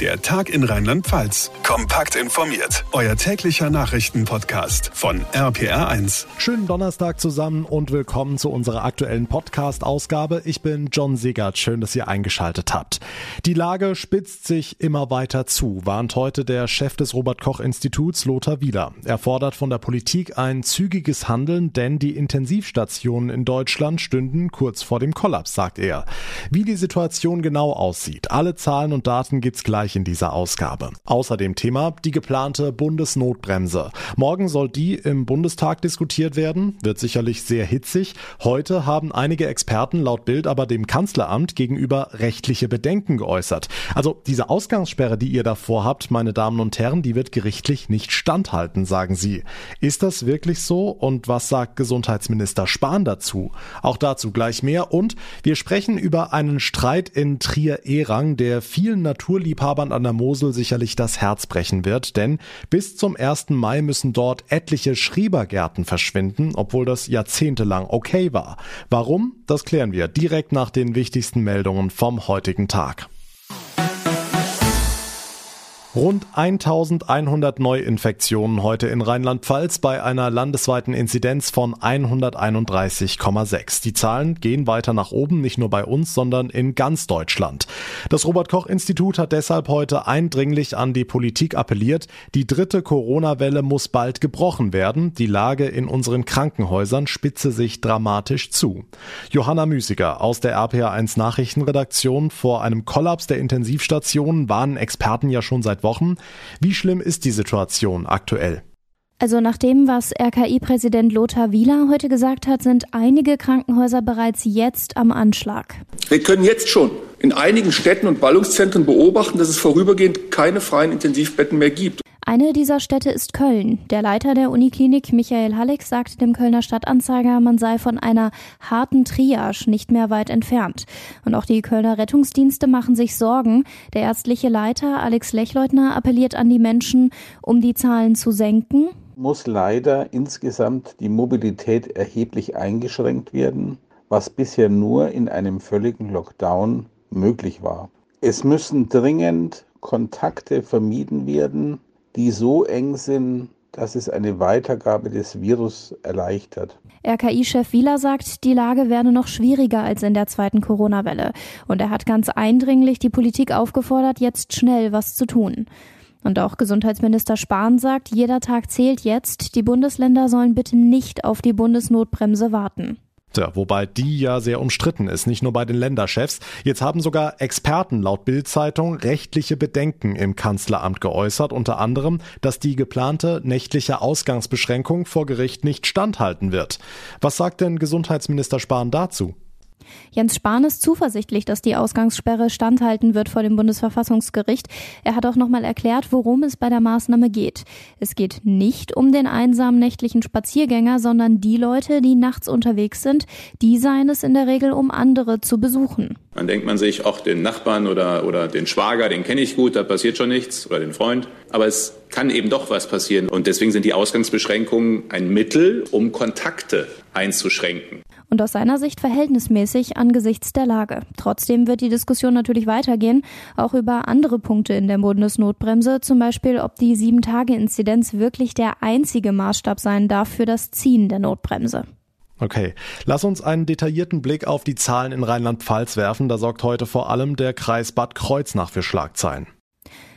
Der Tag in Rheinland-Pfalz. Kompakt informiert. Euer täglicher Nachrichtenpodcast von RPR1. Schönen Donnerstag zusammen und willkommen zu unserer aktuellen Podcast-Ausgabe. Ich bin John Segert. Schön, dass ihr eingeschaltet habt. Die Lage spitzt sich immer weiter zu, warnt heute der Chef des Robert-Koch-Instituts Lothar Wieler. Er fordert von der Politik ein zügiges Handeln, denn die Intensivstationen in Deutschland stünden kurz vor dem Kollaps, sagt er. Wie die Situation genau aussieht, alle Zahlen und Daten gibt's gleich gleich in dieser Ausgabe. Außerdem Thema die geplante Bundesnotbremse. Morgen soll die im Bundestag diskutiert werden, wird sicherlich sehr hitzig. Heute haben einige Experten laut Bild aber dem Kanzleramt gegenüber rechtliche Bedenken geäußert. Also diese Ausgangssperre, die ihr davor habt, meine Damen und Herren, die wird gerichtlich nicht standhalten, sagen sie. Ist das wirklich so und was sagt Gesundheitsminister Spahn dazu? Auch dazu gleich mehr und wir sprechen über einen Streit in Trier-Erang, der vielen Naturliebhabern Fahrbahn an der Mosel sicherlich das Herz brechen wird, denn bis zum 1. Mai müssen dort etliche Schriebergärten verschwinden, obwohl das jahrzehntelang okay war. Warum? Das klären wir direkt nach den wichtigsten Meldungen vom heutigen Tag. Rund 1100 Neuinfektionen heute in Rheinland-Pfalz bei einer landesweiten Inzidenz von 131,6. Die Zahlen gehen weiter nach oben, nicht nur bei uns, sondern in ganz Deutschland. Das Robert-Koch-Institut hat deshalb heute eindringlich an die Politik appelliert, die dritte Corona-Welle muss bald gebrochen werden. Die Lage in unseren Krankenhäusern spitze sich dramatisch zu. Johanna Müßiger aus der RPA1 Nachrichtenredaktion vor einem Kollaps der Intensivstationen warnen Experten ja schon seit Wochen. Wie schlimm ist die Situation aktuell? Also nach dem, was RKI-Präsident Lothar Wieler heute gesagt hat, sind einige Krankenhäuser bereits jetzt am Anschlag. Wir können jetzt schon in einigen Städten und Ballungszentren beobachten, dass es vorübergehend keine freien Intensivbetten mehr gibt. Eine dieser Städte ist Köln. Der Leiter der Uniklinik Michael Halleck sagte dem Kölner Stadtanzeiger, man sei von einer harten Triage nicht mehr weit entfernt. Und auch die Kölner Rettungsdienste machen sich Sorgen. Der ärztliche Leiter Alex Lechleutner appelliert an die Menschen, um die Zahlen zu senken. Muss leider insgesamt die Mobilität erheblich eingeschränkt werden, was bisher nur in einem völligen Lockdown möglich war. Es müssen dringend Kontakte vermieden werden, die so eng sind, dass es eine Weitergabe des Virus erleichtert. RKI-Chef Wieler sagt, die Lage werde noch schwieriger als in der zweiten Corona-Welle. Und er hat ganz eindringlich die Politik aufgefordert, jetzt schnell was zu tun. Und auch Gesundheitsminister Spahn sagt, jeder Tag zählt jetzt. Die Bundesländer sollen bitte nicht auf die Bundesnotbremse warten. Wobei die ja sehr umstritten ist, nicht nur bei den Länderchefs. Jetzt haben sogar Experten laut Bild-Zeitung rechtliche Bedenken im Kanzleramt geäußert, unter anderem, dass die geplante nächtliche Ausgangsbeschränkung vor Gericht nicht standhalten wird. Was sagt denn Gesundheitsminister Spahn dazu? Jens Spahn ist zuversichtlich, dass die Ausgangssperre standhalten wird vor dem Bundesverfassungsgericht. Er hat auch nochmal erklärt, worum es bei der Maßnahme geht. Es geht nicht um den einsamen nächtlichen Spaziergänger, sondern die Leute, die nachts unterwegs sind. Die seien es in der Regel, um andere zu besuchen. Dann denkt man sich, auch den Nachbarn oder, oder den Schwager, den kenne ich gut, da passiert schon nichts, oder den Freund. Aber es kann eben doch was passieren. Und deswegen sind die Ausgangsbeschränkungen ein Mittel, um Kontakte einzuschränken und aus seiner Sicht verhältnismäßig angesichts der Lage. Trotzdem wird die Diskussion natürlich weitergehen, auch über andere Punkte in der Bundesnotbremse, zum Beispiel, ob die Sieben-Tage-Inzidenz wirklich der einzige Maßstab sein darf für das Ziehen der Notbremse. Okay, lass uns einen detaillierten Blick auf die Zahlen in Rheinland-Pfalz werfen. Da sorgt heute vor allem der Kreis Bad Kreuznach für Schlagzeilen.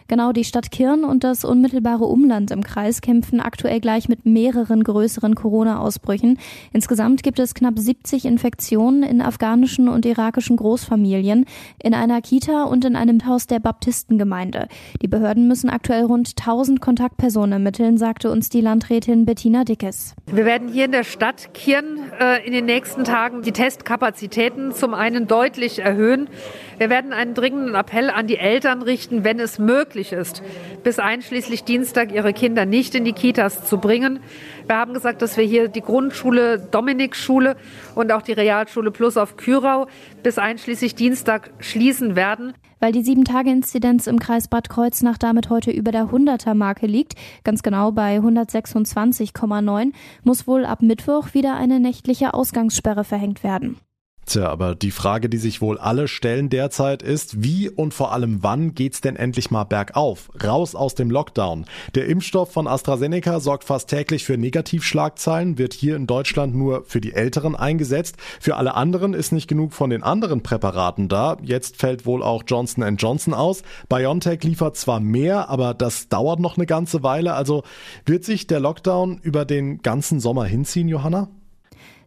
Genau, die Stadt Kirn und das unmittelbare Umland im Kreis kämpfen aktuell gleich mit mehreren größeren Corona-Ausbrüchen. Insgesamt gibt es knapp 70 Infektionen in afghanischen und irakischen Großfamilien, in einer Kita und in einem Haus der Baptistengemeinde. Die Behörden müssen aktuell rund 1000 Kontaktpersonen ermitteln, sagte uns die Landrätin Bettina Dickes. Wir werden hier in der Stadt Kirn äh, in den nächsten Tagen die Testkapazitäten zum einen deutlich erhöhen. Wir werden einen dringenden Appell an die Eltern richten, wenn es möglich möglich ist, bis einschließlich Dienstag ihre Kinder nicht in die Kitas zu bringen. Wir haben gesagt, dass wir hier die Grundschule Dominik-Schule und auch die Realschule Plus auf Kürau bis einschließlich Dienstag schließen werden. Weil die 7-Tage-Inzidenz im Kreis Bad Kreuznach damit heute über der 100er-Marke liegt, ganz genau bei 126,9, muss wohl ab Mittwoch wieder eine nächtliche Ausgangssperre verhängt werden. Tja, aber die Frage, die sich wohl alle stellen derzeit ist, wie und vor allem wann geht's denn endlich mal bergauf? Raus aus dem Lockdown. Der Impfstoff von AstraZeneca sorgt fast täglich für Negativschlagzeilen, wird hier in Deutschland nur für die Älteren eingesetzt. Für alle anderen ist nicht genug von den anderen Präparaten da. Jetzt fällt wohl auch Johnson Johnson aus. BioNTech liefert zwar mehr, aber das dauert noch eine ganze Weile. Also wird sich der Lockdown über den ganzen Sommer hinziehen, Johanna?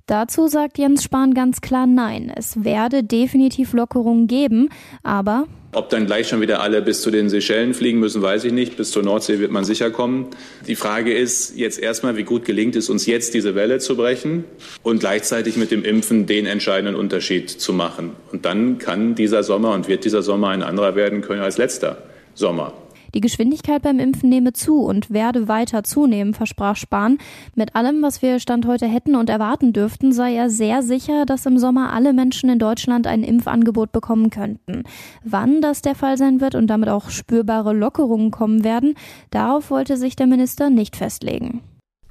Dazu sagt Jens Spahn ganz klar Nein. Es werde definitiv Lockerungen geben, aber ob dann gleich schon wieder alle bis zu den Seychellen fliegen müssen, weiß ich nicht. Bis zur Nordsee wird man sicher kommen. Die Frage ist jetzt erstmal, wie gut gelingt es uns jetzt, diese Welle zu brechen und gleichzeitig mit dem Impfen den entscheidenden Unterschied zu machen. Und dann kann dieser Sommer und wird dieser Sommer ein anderer werden können als letzter Sommer. Die Geschwindigkeit beim Impfen nehme zu und werde weiter zunehmen, versprach Spahn. Mit allem, was wir Stand heute hätten und erwarten dürften, sei er sehr sicher, dass im Sommer alle Menschen in Deutschland ein Impfangebot bekommen könnten. Wann das der Fall sein wird und damit auch spürbare Lockerungen kommen werden, darauf wollte sich der Minister nicht festlegen.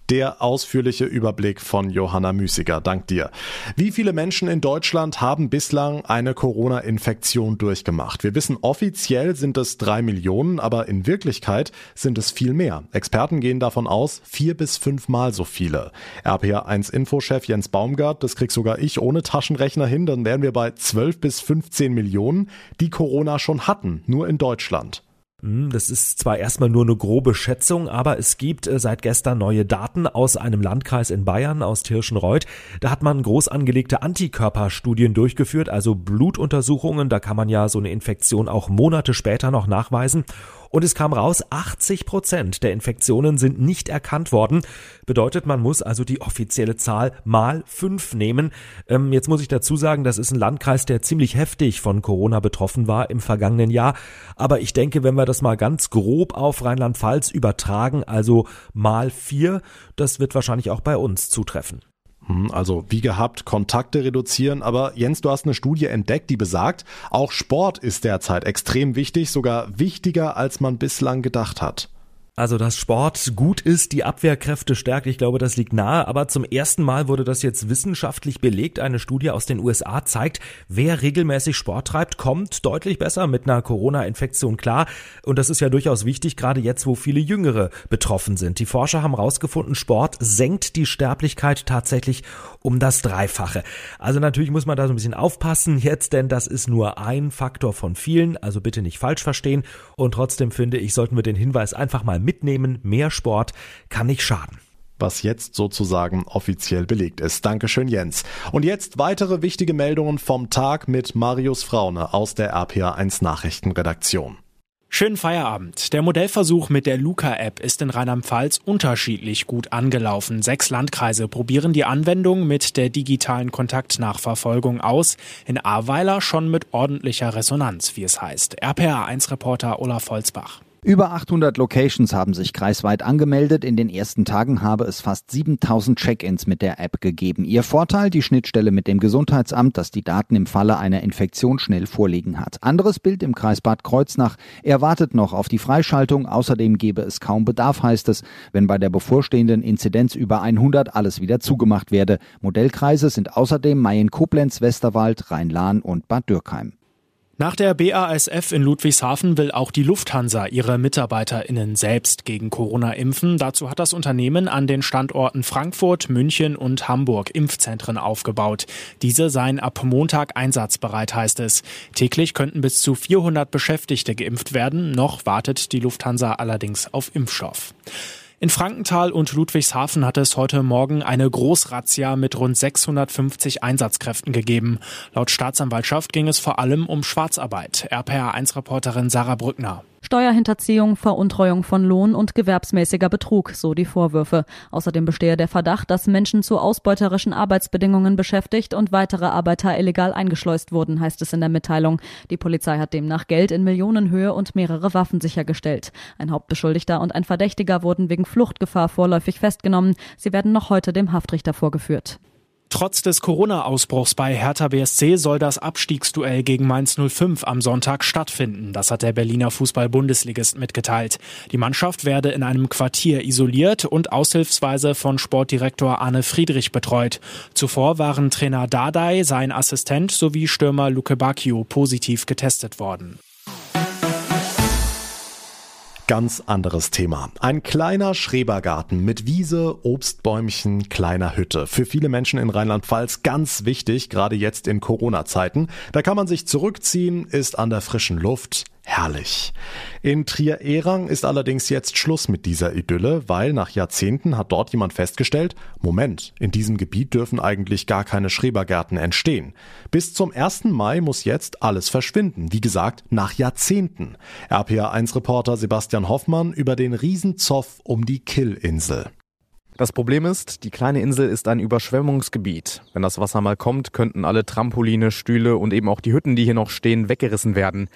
Der ausführliche Überblick von Johanna Müßiger. Dank dir. Wie viele Menschen in Deutschland haben bislang eine Corona-Infektion durchgemacht? Wir wissen, offiziell sind es drei Millionen, aber in Wirklichkeit sind es viel mehr. Experten gehen davon aus, vier bis fünfmal so viele. RPA1-Infochef Jens Baumgart, das krieg sogar ich ohne Taschenrechner hin, dann wären wir bei 12 bis 15 Millionen, die Corona schon hatten, nur in Deutschland. Hm, das ist zwar erstmal nur eine grobe Schätzung, aber es gibt äh, seit gestern neue Daten aus einem Landkreis in Bayern, aus Tirschenreuth. Da hat man groß angelegte Antikörperstudien durchgeführt, also Blutuntersuchungen. Da kann man ja so eine Infektion auch Monate später noch nachweisen. Und es kam raus, 80 Prozent der Infektionen sind nicht erkannt worden. Bedeutet, man muss also die offizielle Zahl mal fünf nehmen. Ähm, jetzt muss ich dazu sagen, das ist ein Landkreis, der ziemlich heftig von Corona betroffen war im vergangenen Jahr. Aber ich denke, wenn wir das mal ganz grob auf Rheinland-Pfalz übertragen, also mal vier, das wird wahrscheinlich auch bei uns zutreffen. Hm, also wie gehabt, Kontakte reduzieren. Aber Jens, du hast eine Studie entdeckt, die besagt, auch Sport ist derzeit extrem wichtig, sogar wichtiger, als man bislang gedacht hat. Also, dass Sport gut ist, die Abwehrkräfte stärkt, ich glaube, das liegt nahe. Aber zum ersten Mal wurde das jetzt wissenschaftlich belegt. Eine Studie aus den USA zeigt, wer regelmäßig Sport treibt, kommt deutlich besser mit einer Corona-Infektion klar. Und das ist ja durchaus wichtig, gerade jetzt, wo viele Jüngere betroffen sind. Die Forscher haben herausgefunden, Sport senkt die Sterblichkeit tatsächlich um das Dreifache. Also natürlich muss man da so ein bisschen aufpassen jetzt, denn das ist nur ein Faktor von vielen. Also bitte nicht falsch verstehen. Und trotzdem finde ich, sollten wir den Hinweis einfach mal mitnehmen, mehr Sport kann nicht schaden was jetzt sozusagen offiziell belegt ist. Dankeschön, Jens. Und jetzt weitere wichtige Meldungen vom Tag mit Marius Fraune aus der RPA1 Nachrichtenredaktion. Schönen Feierabend. Der Modellversuch mit der Luca-App ist in Rheinland-Pfalz unterschiedlich gut angelaufen. Sechs Landkreise probieren die Anwendung mit der digitalen Kontaktnachverfolgung aus. In Ahrweiler schon mit ordentlicher Resonanz, wie es heißt. RPA1-Reporter Olaf Holzbach. Über 800 Locations haben sich kreisweit angemeldet. In den ersten Tagen habe es fast 7000 Check-ins mit der App gegeben. Ihr Vorteil, die Schnittstelle mit dem Gesundheitsamt, das die Daten im Falle einer Infektion schnell vorliegen hat. Anderes Bild im Kreis Bad Kreuznach. Er wartet noch auf die Freischaltung. Außerdem gebe es kaum Bedarf, heißt es, wenn bei der bevorstehenden Inzidenz über 100 alles wieder zugemacht werde. Modellkreise sind außerdem Mayen-Koblenz, Westerwald, Rhein-Lahn und Bad Dürkheim. Nach der BASF in Ludwigshafen will auch die Lufthansa ihre MitarbeiterInnen selbst gegen Corona impfen. Dazu hat das Unternehmen an den Standorten Frankfurt, München und Hamburg Impfzentren aufgebaut. Diese seien ab Montag einsatzbereit, heißt es. Täglich könnten bis zu 400 Beschäftigte geimpft werden. Noch wartet die Lufthansa allerdings auf Impfstoff. In Frankenthal und Ludwigshafen hat es heute Morgen eine Großrazzia mit rund 650 Einsatzkräften gegeben. Laut Staatsanwaltschaft ging es vor allem um Schwarzarbeit. RPA1-Reporterin Sarah Brückner. Steuerhinterziehung, Veruntreuung von Lohn und gewerbsmäßiger Betrug, so die Vorwürfe. Außerdem bestehe der Verdacht, dass Menschen zu ausbeuterischen Arbeitsbedingungen beschäftigt und weitere Arbeiter illegal eingeschleust wurden, heißt es in der Mitteilung. Die Polizei hat demnach Geld in Millionenhöhe und mehrere Waffen sichergestellt. Ein Hauptbeschuldigter und ein Verdächtiger wurden wegen Fluchtgefahr vorläufig festgenommen. Sie werden noch heute dem Haftrichter vorgeführt. Trotz des Corona-Ausbruchs bei Hertha BSC soll das Abstiegsduell gegen Mainz 05 am Sonntag stattfinden. Das hat der Berliner Fußball-Bundesligist mitgeteilt. Die Mannschaft werde in einem Quartier isoliert und aushilfsweise von Sportdirektor Arne Friedrich betreut. Zuvor waren Trainer Dardai, sein Assistent sowie Stürmer Luke Bacchio positiv getestet worden. Ganz anderes Thema. Ein kleiner Schrebergarten mit Wiese, Obstbäumchen, kleiner Hütte. Für viele Menschen in Rheinland-Pfalz ganz wichtig, gerade jetzt in Corona-Zeiten. Da kann man sich zurückziehen, ist an der frischen Luft, Herrlich. In Trier-Erang ist allerdings jetzt Schluss mit dieser Idylle, weil nach Jahrzehnten hat dort jemand festgestellt, Moment, in diesem Gebiet dürfen eigentlich gar keine Schrebergärten entstehen. Bis zum 1. Mai muss jetzt alles verschwinden, wie gesagt, nach Jahrzehnten. RPA1-Reporter Sebastian Hoffmann über den Riesenzoff um die Kill-Insel. Das Problem ist, die kleine Insel ist ein Überschwemmungsgebiet. Wenn das Wasser mal kommt, könnten alle Trampoline, Stühle und eben auch die Hütten, die hier noch stehen, weggerissen werden.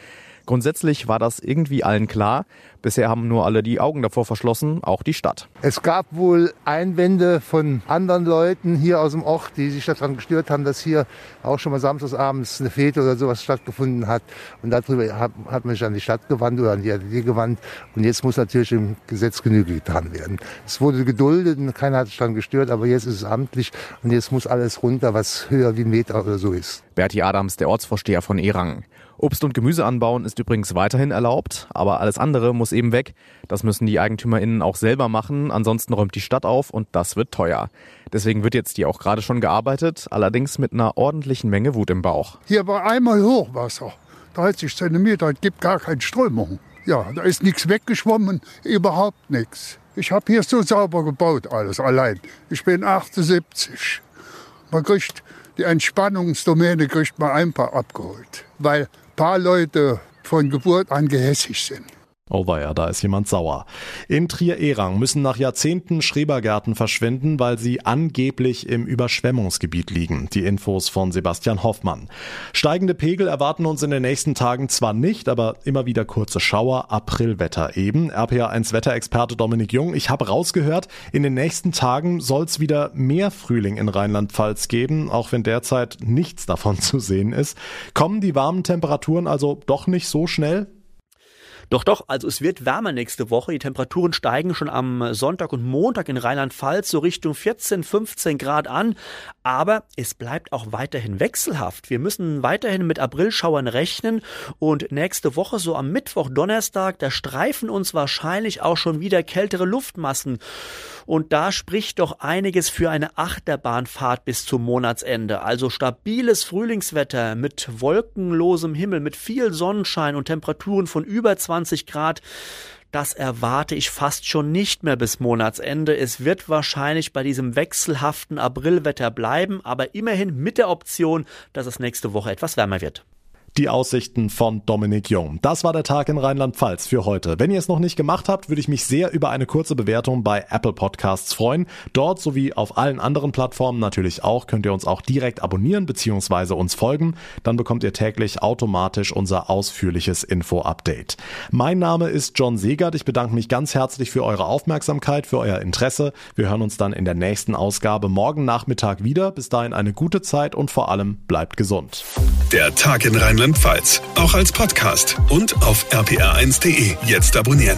Grundsätzlich war das irgendwie allen klar. Bisher haben nur alle die Augen davor verschlossen, auch die Stadt. Es gab wohl Einwände von anderen Leuten hier aus dem Ort, die sich daran gestört haben, dass hier auch schon mal samstagsabends eine Fete oder sowas stattgefunden hat. Und darüber hat, hat man sich an die Stadt gewandt oder an die ADD gewandt. Und jetzt muss natürlich im Gesetz Genüge getan werden. Es wurde geduldet und keiner hat sich daran gestört, aber jetzt ist es amtlich und jetzt muss alles runter, was höher wie ein Meter oder so ist. Berti Adams, der Ortsvorsteher von Erang. Obst- und Gemüse anbauen ist übrigens weiterhin erlaubt, aber alles andere muss eben weg. Das müssen die EigentümerInnen auch selber machen, ansonsten räumt die Stadt auf und das wird teuer. Deswegen wird jetzt hier auch gerade schon gearbeitet, allerdings mit einer ordentlichen Menge Wut im Bauch. Hier war einmal Hochwasser, 30 Zentimeter, es gibt gar keine Strömung. Ja, da ist nichts weggeschwommen, überhaupt nichts. Ich habe hier so sauber gebaut alles allein. Ich bin 78. Man kriegt die Entspannungsdomäne kriegt man ein paar abgeholt, weil paar Leute von Geburt an gehässig sind. Oh weia, da ist jemand sauer. In Trier-Erang müssen nach Jahrzehnten Schrebergärten verschwinden, weil sie angeblich im Überschwemmungsgebiet liegen. Die Infos von Sebastian Hoffmann. Steigende Pegel erwarten uns in den nächsten Tagen zwar nicht, aber immer wieder kurze Schauer, Aprilwetter eben. RPA1 Wetterexperte Dominik Jung, ich habe rausgehört, in den nächsten Tagen soll es wieder mehr Frühling in Rheinland-Pfalz geben, auch wenn derzeit nichts davon zu sehen ist. Kommen die warmen Temperaturen also doch nicht so schnell? Doch, doch, also es wird wärmer nächste Woche. Die Temperaturen steigen schon am Sonntag und Montag in Rheinland-Pfalz so Richtung 14, 15 Grad an. Aber es bleibt auch weiterhin wechselhaft. Wir müssen weiterhin mit Aprilschauern rechnen und nächste Woche, so am Mittwoch, Donnerstag, da streifen uns wahrscheinlich auch schon wieder kältere Luftmassen. Und da spricht doch einiges für eine Achterbahnfahrt bis zum Monatsende. Also stabiles Frühlingswetter mit wolkenlosem Himmel, mit viel Sonnenschein und Temperaturen von über 20 Grad. Das erwarte ich fast schon nicht mehr bis Monatsende. Es wird wahrscheinlich bei diesem wechselhaften Aprilwetter bleiben, aber immerhin mit der Option, dass es nächste Woche etwas wärmer wird die Aussichten von Dominik Jung. Das war der Tag in Rheinland-Pfalz für heute. Wenn ihr es noch nicht gemacht habt, würde ich mich sehr über eine kurze Bewertung bei Apple Podcasts freuen. Dort sowie auf allen anderen Plattformen natürlich auch könnt ihr uns auch direkt abonnieren bzw. uns folgen. Dann bekommt ihr täglich automatisch unser ausführliches Info-Update. Mein Name ist John Segert. Ich bedanke mich ganz herzlich für eure Aufmerksamkeit, für euer Interesse. Wir hören uns dann in der nächsten Ausgabe morgen Nachmittag wieder. Bis dahin eine gute Zeit und vor allem bleibt gesund. Der Tag in Rheinland Rheinland-Pfalz. Auch als Podcast und auf rpr1.de. Jetzt abonnieren.